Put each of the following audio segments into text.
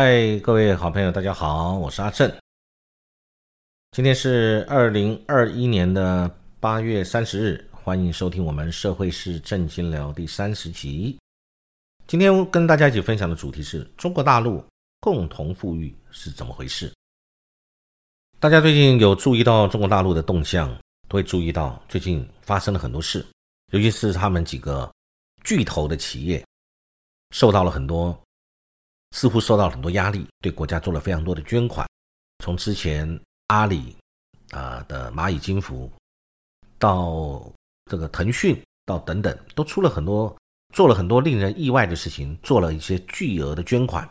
嗨，各位好朋友，大家好，我是阿正。今天是二零二一年的八月三十日，欢迎收听我们社会是正经聊第三十集。今天跟大家一起分享的主题是中国大陆共同富裕是怎么回事？大家最近有注意到中国大陆的动向，都会注意到最近发生了很多事，尤其是他们几个巨头的企业受到了很多。似乎受到很多压力，对国家做了非常多的捐款。从之前阿里啊的蚂蚁金服，到这个腾讯，到等等，都出了很多，做了很多令人意外的事情，做了一些巨额的捐款。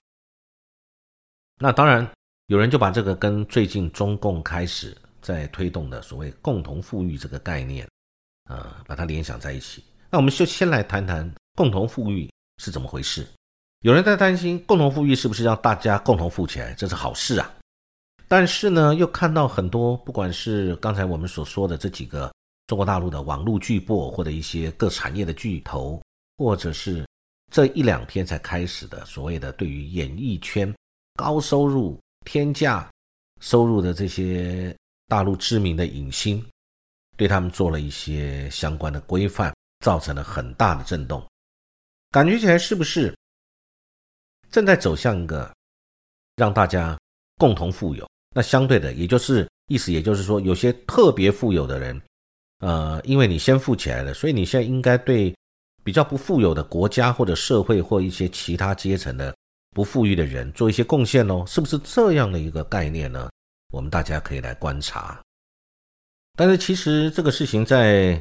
那当然，有人就把这个跟最近中共开始在推动的所谓共同富裕这个概念，呃，把它联想在一起。那我们就先来谈谈共同富裕是怎么回事。有人在担心共同富裕是不是让大家共同富起来，这是好事啊。但是呢，又看到很多，不管是刚才我们所说的这几个中国大陆的网络巨擘，或者一些各产业的巨头，或者是这一两天才开始的所谓的对于演艺圈高收入、天价收入的这些大陆知名的影星，对他们做了一些相关的规范，造成了很大的震动。感觉起来是不是？正在走向一个让大家共同富有，那相对的，也就是意思，也就是说，有些特别富有的人，呃，因为你先富起来了，所以你现在应该对比较不富有的国家或者社会或一些其他阶层的不富裕的人做一些贡献喽，是不是这样的一个概念呢？我们大家可以来观察。但是其实这个事情在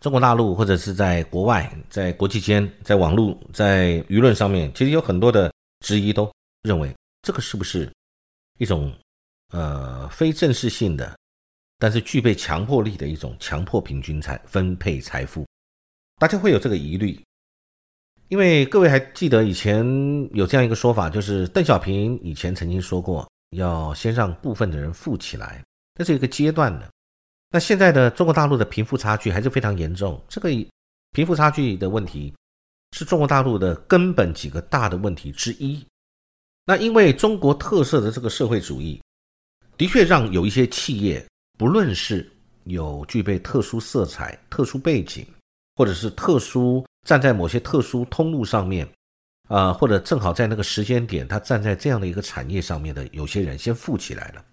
中国大陆或者是在国外，在国际间，在网络，在舆论上面，其实有很多的。之一都认为这个是不是一种呃非正式性的，但是具备强迫力的一种强迫平均财分配财富？大家会有这个疑虑，因为各位还记得以前有这样一个说法，就是邓小平以前曾经说过，要先让部分的人富起来，这是一个阶段的。那现在的中国大陆的贫富差距还是非常严重，这个贫富差距的问题。是中国大陆的根本几个大的问题之一。那因为中国特色的这个社会主义，的确让有一些企业，不论是有具备特殊色彩、特殊背景，或者是特殊站在某些特殊通路上面，啊，或者正好在那个时间点，他站在这样的一个产业上面的有些人先富起来了。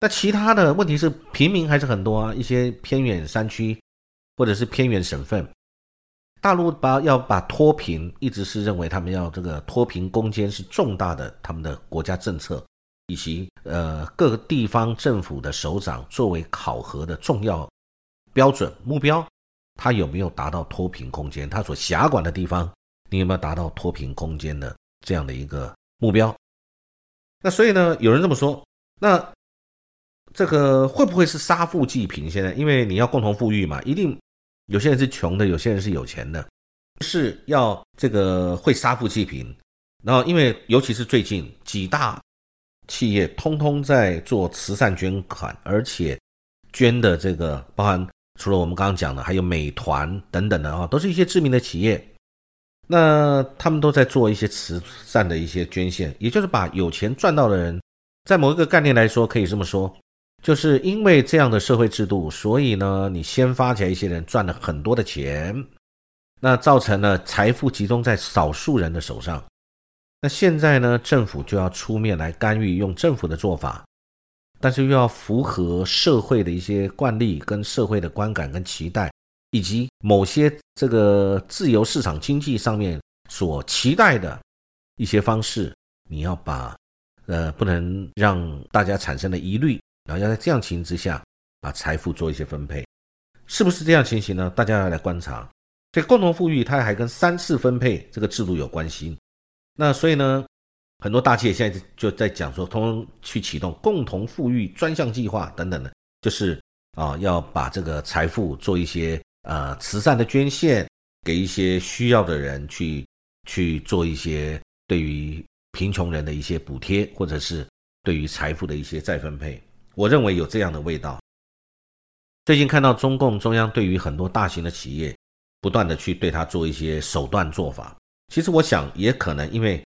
那其他的问题是平民还是很多啊，一些偏远山区或者是偏远省份。大陆把要把脱贫，一直是认为他们要这个脱贫攻坚是重大的他们的国家政策，以及呃各个地方政府的首长作为考核的重要标准目标，他有没有达到脱贫攻坚？他所辖管的地方，你有没有达到脱贫攻坚的这样的一个目标？那所以呢，有人这么说，那这个会不会是杀富济贫？现在因为你要共同富裕嘛，一定。有些人是穷的，有些人是有钱的，是要这个会杀富济贫。然后，因为尤其是最近几大企业通通在做慈善捐款，而且捐的这个包含除了我们刚刚讲的，还有美团等等的啊，都是一些知名的企业。那他们都在做一些慈善的一些捐献，也就是把有钱赚到的人，在某一个概念来说，可以这么说。就是因为这样的社会制度，所以呢，你先发起来，一些人赚了很多的钱，那造成了财富集中在少数人的手上。那现在呢，政府就要出面来干预，用政府的做法，但是又要符合社会的一些惯例、跟社会的观感跟期待，以及某些这个自由市场经济上面所期待的一些方式，你要把呃，不能让大家产生的疑虑。然后要在这样情形之下，把财富做一些分配，是不是这样情形呢？大家要来观察。这共同富裕，它还跟三次分配这个制度有关系。那所以呢，很多大企业现在就在讲说，通通去启动共同富裕专项计划等等的，就是啊，要把这个财富做一些呃慈善的捐献，给一些需要的人去去做一些对于贫穷人的一些补贴，或者是对于财富的一些再分配。我认为有这样的味道。最近看到中共中央对于很多大型的企业，不断的去对他做一些手段做法。其实我想也可能因为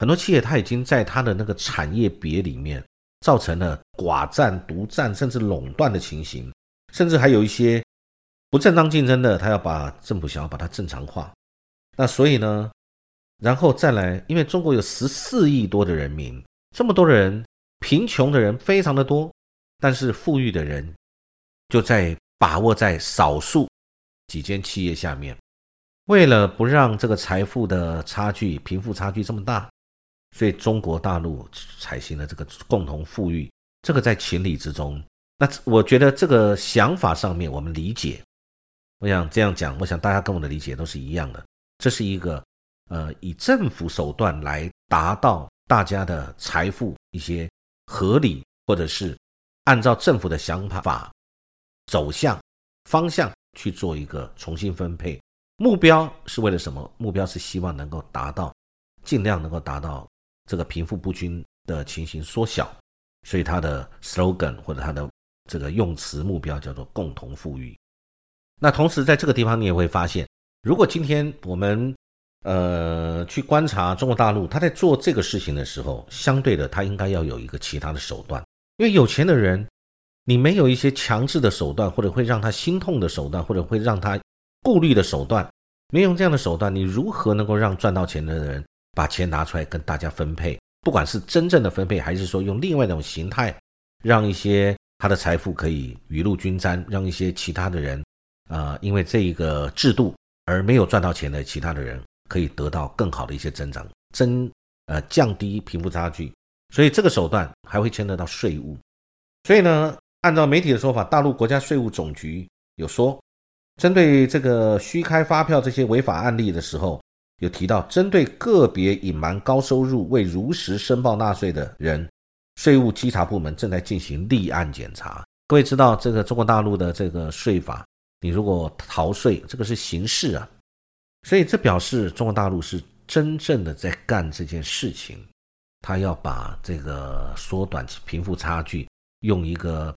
很多企业它已经在它的那个产业别里面造成了寡占、独占，甚至垄断的情形，甚至还有一些不正当竞争的，他要把政府想要把它正常化。那所以呢，然后再来，因为中国有十四亿多的人民，这么多的人，贫穷的人非常的多，但是富裕的人就在把握在少数几间企业下面。为了不让这个财富的差距、贫富差距这么大。所以中国大陆采行了这个共同富裕，这个在情理之中。那我觉得这个想法上面我们理解，我想这样讲，我想大家跟我的理解都是一样的。这是一个呃以政府手段来达到大家的财富一些合理，或者是按照政府的想法走向方向去做一个重新分配。目标是为了什么？目标是希望能够达到，尽量能够达到。这个贫富不均的情形缩小，所以它的 slogan 或者它的这个用词目标叫做共同富裕。那同时在这个地方，你也会发现，如果今天我们呃去观察中国大陆，他在做这个事情的时候，相对的他应该要有一个其他的手段，因为有钱的人，你没有一些强制的手段，或者会让他心痛的手段，或者会让他顾虑的手段，没用这样的手段，你如何能够让赚到钱的人？把钱拿出来跟大家分配，不管是真正的分配，还是说用另外一种形态，让一些他的财富可以雨露均沾，让一些其他的人，啊，因为这一个制度而没有赚到钱的其他的人，可以得到更好的一些增长，增呃降低贫富差距。所以这个手段还会牵扯到税务。所以呢，按照媒体的说法，大陆国家税务总局有说，针对这个虚开发票这些违法案例的时候。有提到，针对个别隐瞒高收入、未如实申报纳税的人，税务稽查部门正在进行立案检查。各位知道，这个中国大陆的这个税法，你如果逃税，这个是刑事啊。所以这表示中国大陆是真正的在干这件事情，他要把这个缩短贫富差距，用一个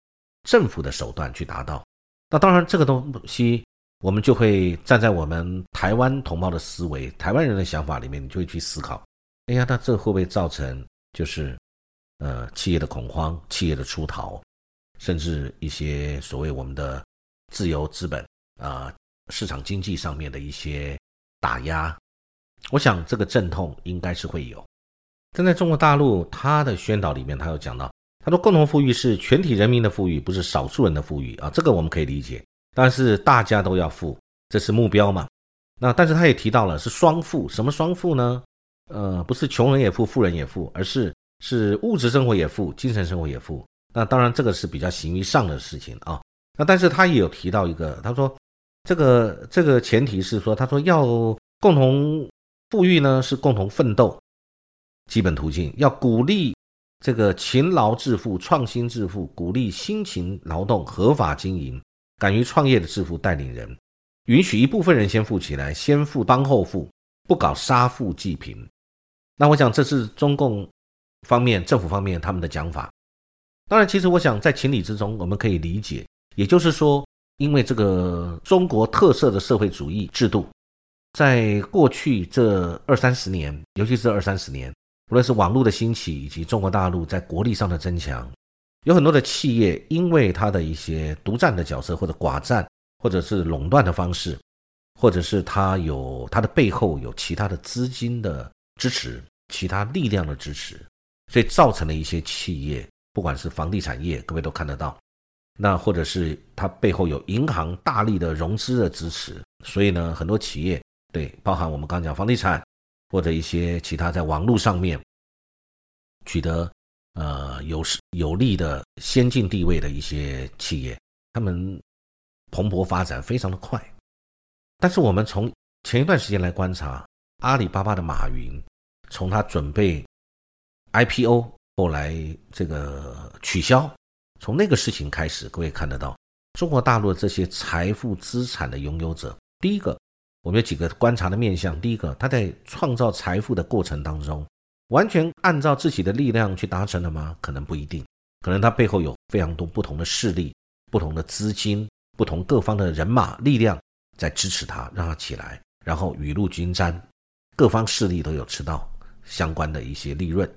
政府的手段去达到。那当然，这个东西。我们就会站在我们台湾同胞的思维、台湾人的想法里面，你就会去思考：哎呀，那这会不会造成就是呃企业的恐慌、企业的出逃，甚至一些所谓我们的自由资本啊市场经济上面的一些打压？我想这个阵痛应该是会有。但在中国大陆，他的宣导里面，他有讲到，他说共同富裕是全体人民的富裕，不是少数人的富裕啊，这个我们可以理解。但是大家都要富，这是目标嘛？那但是他也提到了是双富，什么双富呢？呃，不是穷人也富，富人也富，而是是物质生活也富，精神生活也富。那当然这个是比较形于上的事情啊。那但是他也有提到一个，他说这个这个前提是说，他说要共同富裕呢是共同奋斗基本途径，要鼓励这个勤劳致富、创新致富，鼓励辛勤劳动、合法经营。敢于创业的致富带领人，允许一部分人先富起来，先富帮后富，不搞杀富济贫。那我想这是中共方面、政府方面他们的讲法。当然，其实我想在情理之中，我们可以理解，也就是说，因为这个中国特色的社会主义制度，在过去这二三十年，尤其是二三十年，无论是网络的兴起，以及中国大陆在国力上的增强。有很多的企业，因为它的一些独占的角色，或者寡占，或者是垄断的方式，或者是它有它的背后有其他的资金的支持，其他力量的支持，所以造成了一些企业，不管是房地产业，各位都看得到，那或者是它背后有银行大力的融资的支持，所以呢，很多企业对，包含我们刚讲房地产，或者一些其他在网络上面取得。呃，有有利的先进地位的一些企业，他们蓬勃发展非常的快。但是我们从前一段时间来观察，阿里巴巴的马云，从他准备 IPO 后来这个取消，从那个事情开始，各位看得到中国大陆这些财富资产的拥有者，第一个，我们有几个观察的面向，第一个，他在创造财富的过程当中。完全按照自己的力量去达成了吗？可能不一定，可能他背后有非常多不同的势力、不同的资金、不同各方的人马力量在支持他，让他起来，然后雨露均沾，各方势力都有吃到，相关的一些利润。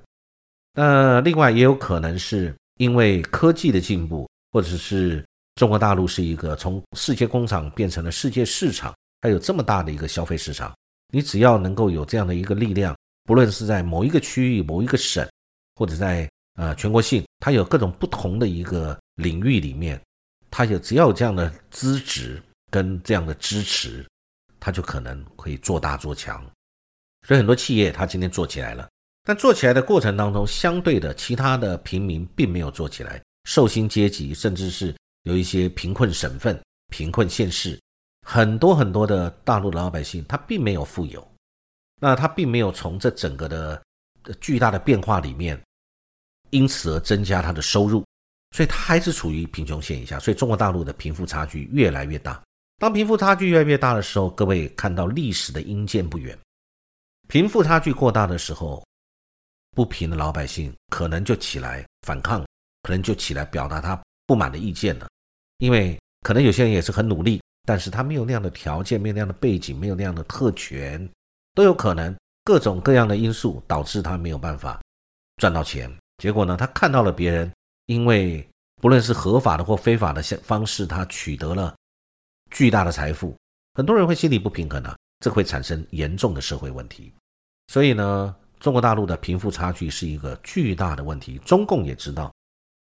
那另外也有可能是因为科技的进步，或者是中国大陆是一个从世界工厂变成了世界市场，它有这么大的一个消费市场。你只要能够有这样的一个力量，不论是在某一个区域、某一个省，或者在呃全国性，它有各种不同的一个领域里面，它有只要有这样的资质跟这样的支持，它就可能可以做大做强。所以很多企业它今天做起来了。但做起来的过程当中，相对的其他的平民并没有做起来，受薪阶级甚至是有一些贫困省份、贫困县市，很多很多的大陆的老百姓，他并没有富有，那他并没有从这整个的巨大的变化里面，因此而增加他的收入，所以他还是处于贫穷线以下。所以中国大陆的贫富差距越来越大。当贫富差距越来越大的时候，各位看到历史的阴见不远，贫富差距过大的时候。不平的老百姓可能就起来反抗，可能就起来表达他不满的意见了。因为可能有些人也是很努力，但是他没有那样的条件，没有那样的背景，没有那样的特权，都有可能各种各样的因素导致他没有办法赚到钱。结果呢，他看到了别人因为不论是合法的或非法的方式，他取得了巨大的财富，很多人会心里不平衡啊，这会产生严重的社会问题。所以呢。中国大陆的贫富差距是一个巨大的问题，中共也知道，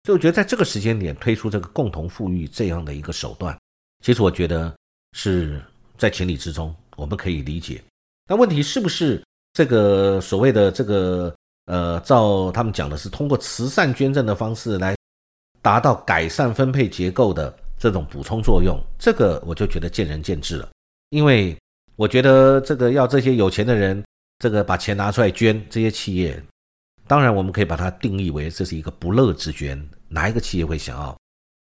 所以我觉得在这个时间点推出这个共同富裕这样的一个手段，其实我觉得是在情理之中，我们可以理解。那问题是不是这个所谓的这个呃，照他们讲的是通过慈善捐赠的方式来达到改善分配结构的这种补充作用？这个我就觉得见仁见智了，因为我觉得这个要这些有钱的人。这个把钱拿出来捐，这些企业，当然我们可以把它定义为这是一个不乐之捐。哪一个企业会想要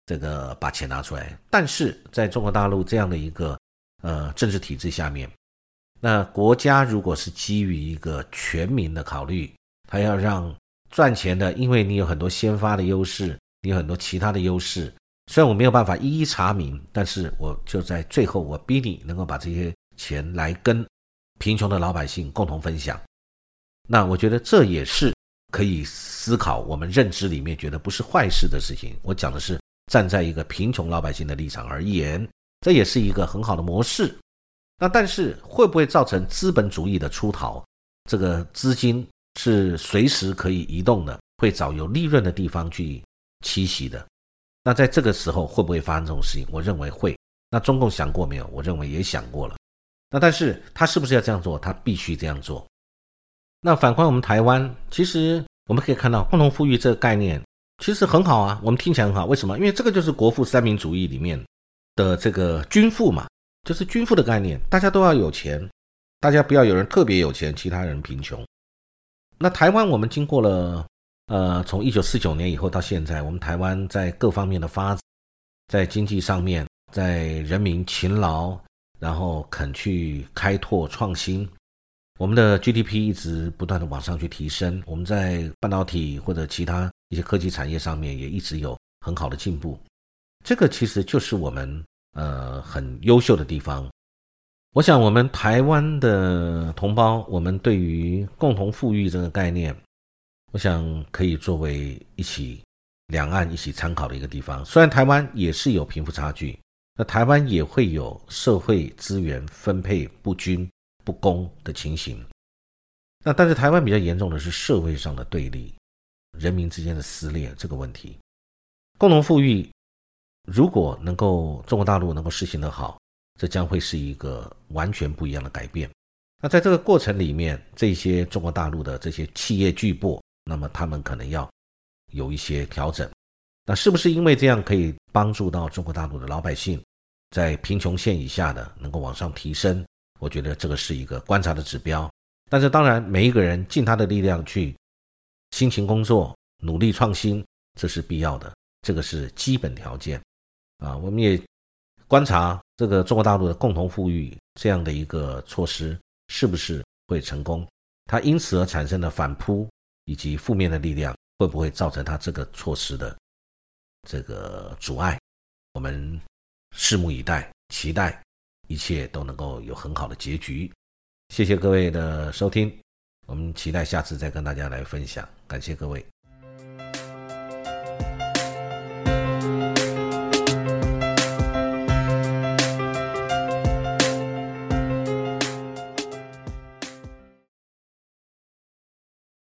这个把钱拿出来？但是在中国大陆这样的一个呃政治体制下面，那国家如果是基于一个全民的考虑，他要让赚钱的，因为你有很多先发的优势，你有很多其他的优势，虽然我没有办法一一查明，但是我就在最后，我逼你能够把这些钱来跟。贫穷的老百姓共同分享，那我觉得这也是可以思考我们认知里面觉得不是坏事的事情。我讲的是站在一个贫穷老百姓的立场而言，这也是一个很好的模式。那但是会不会造成资本主义的出逃？这个资金是随时可以移动的，会找有利润的地方去栖息的。那在这个时候会不会发生这种事情？我认为会。那中共想过没有？我认为也想过了。那但是他是不是要这样做？他必须这样做。那反观我们台湾，其实我们可以看到共同富裕这个概念其实很好啊，我们听起来很好。为什么？因为这个就是国富三民主义里面的这个均富嘛，就是均富的概念，大家都要有钱，大家不要有人特别有钱，其他人贫穷。那台湾我们经过了呃，从一九四九年以后到现在，我们台湾在各方面的发展，在经济上面，在人民勤劳。然后肯去开拓创新，我们的 GDP 一直不断的往上去提升，我们在半导体或者其他一些科技产业上面也一直有很好的进步，这个其实就是我们呃很优秀的地方。我想我们台湾的同胞，我们对于共同富裕这个概念，我想可以作为一起两岸一起参考的一个地方。虽然台湾也是有贫富差距。那台湾也会有社会资源分配不均、不公的情形。那但是台湾比较严重的是社会上的对立、人民之间的撕裂这个问题。共同富裕如果能够中国大陆能够实行得好，这将会是一个完全不一样的改变。那在这个过程里面，这些中国大陆的这些企业巨擘，那么他们可能要有一些调整。那是不是因为这样可以帮助到中国大陆的老百姓，在贫穷线以下的能够往上提升？我觉得这个是一个观察的指标。但是当然，每一个人尽他的力量去辛勤工作、努力创新，这是必要的，这个是基本条件。啊，我们也观察这个中国大陆的共同富裕这样的一个措施是不是会成功？它因此而产生的反扑以及负面的力量，会不会造成它这个措施的？这个阻碍，我们拭目以待，期待一切都能够有很好的结局。谢谢各位的收听，我们期待下次再跟大家来分享，感谢各位。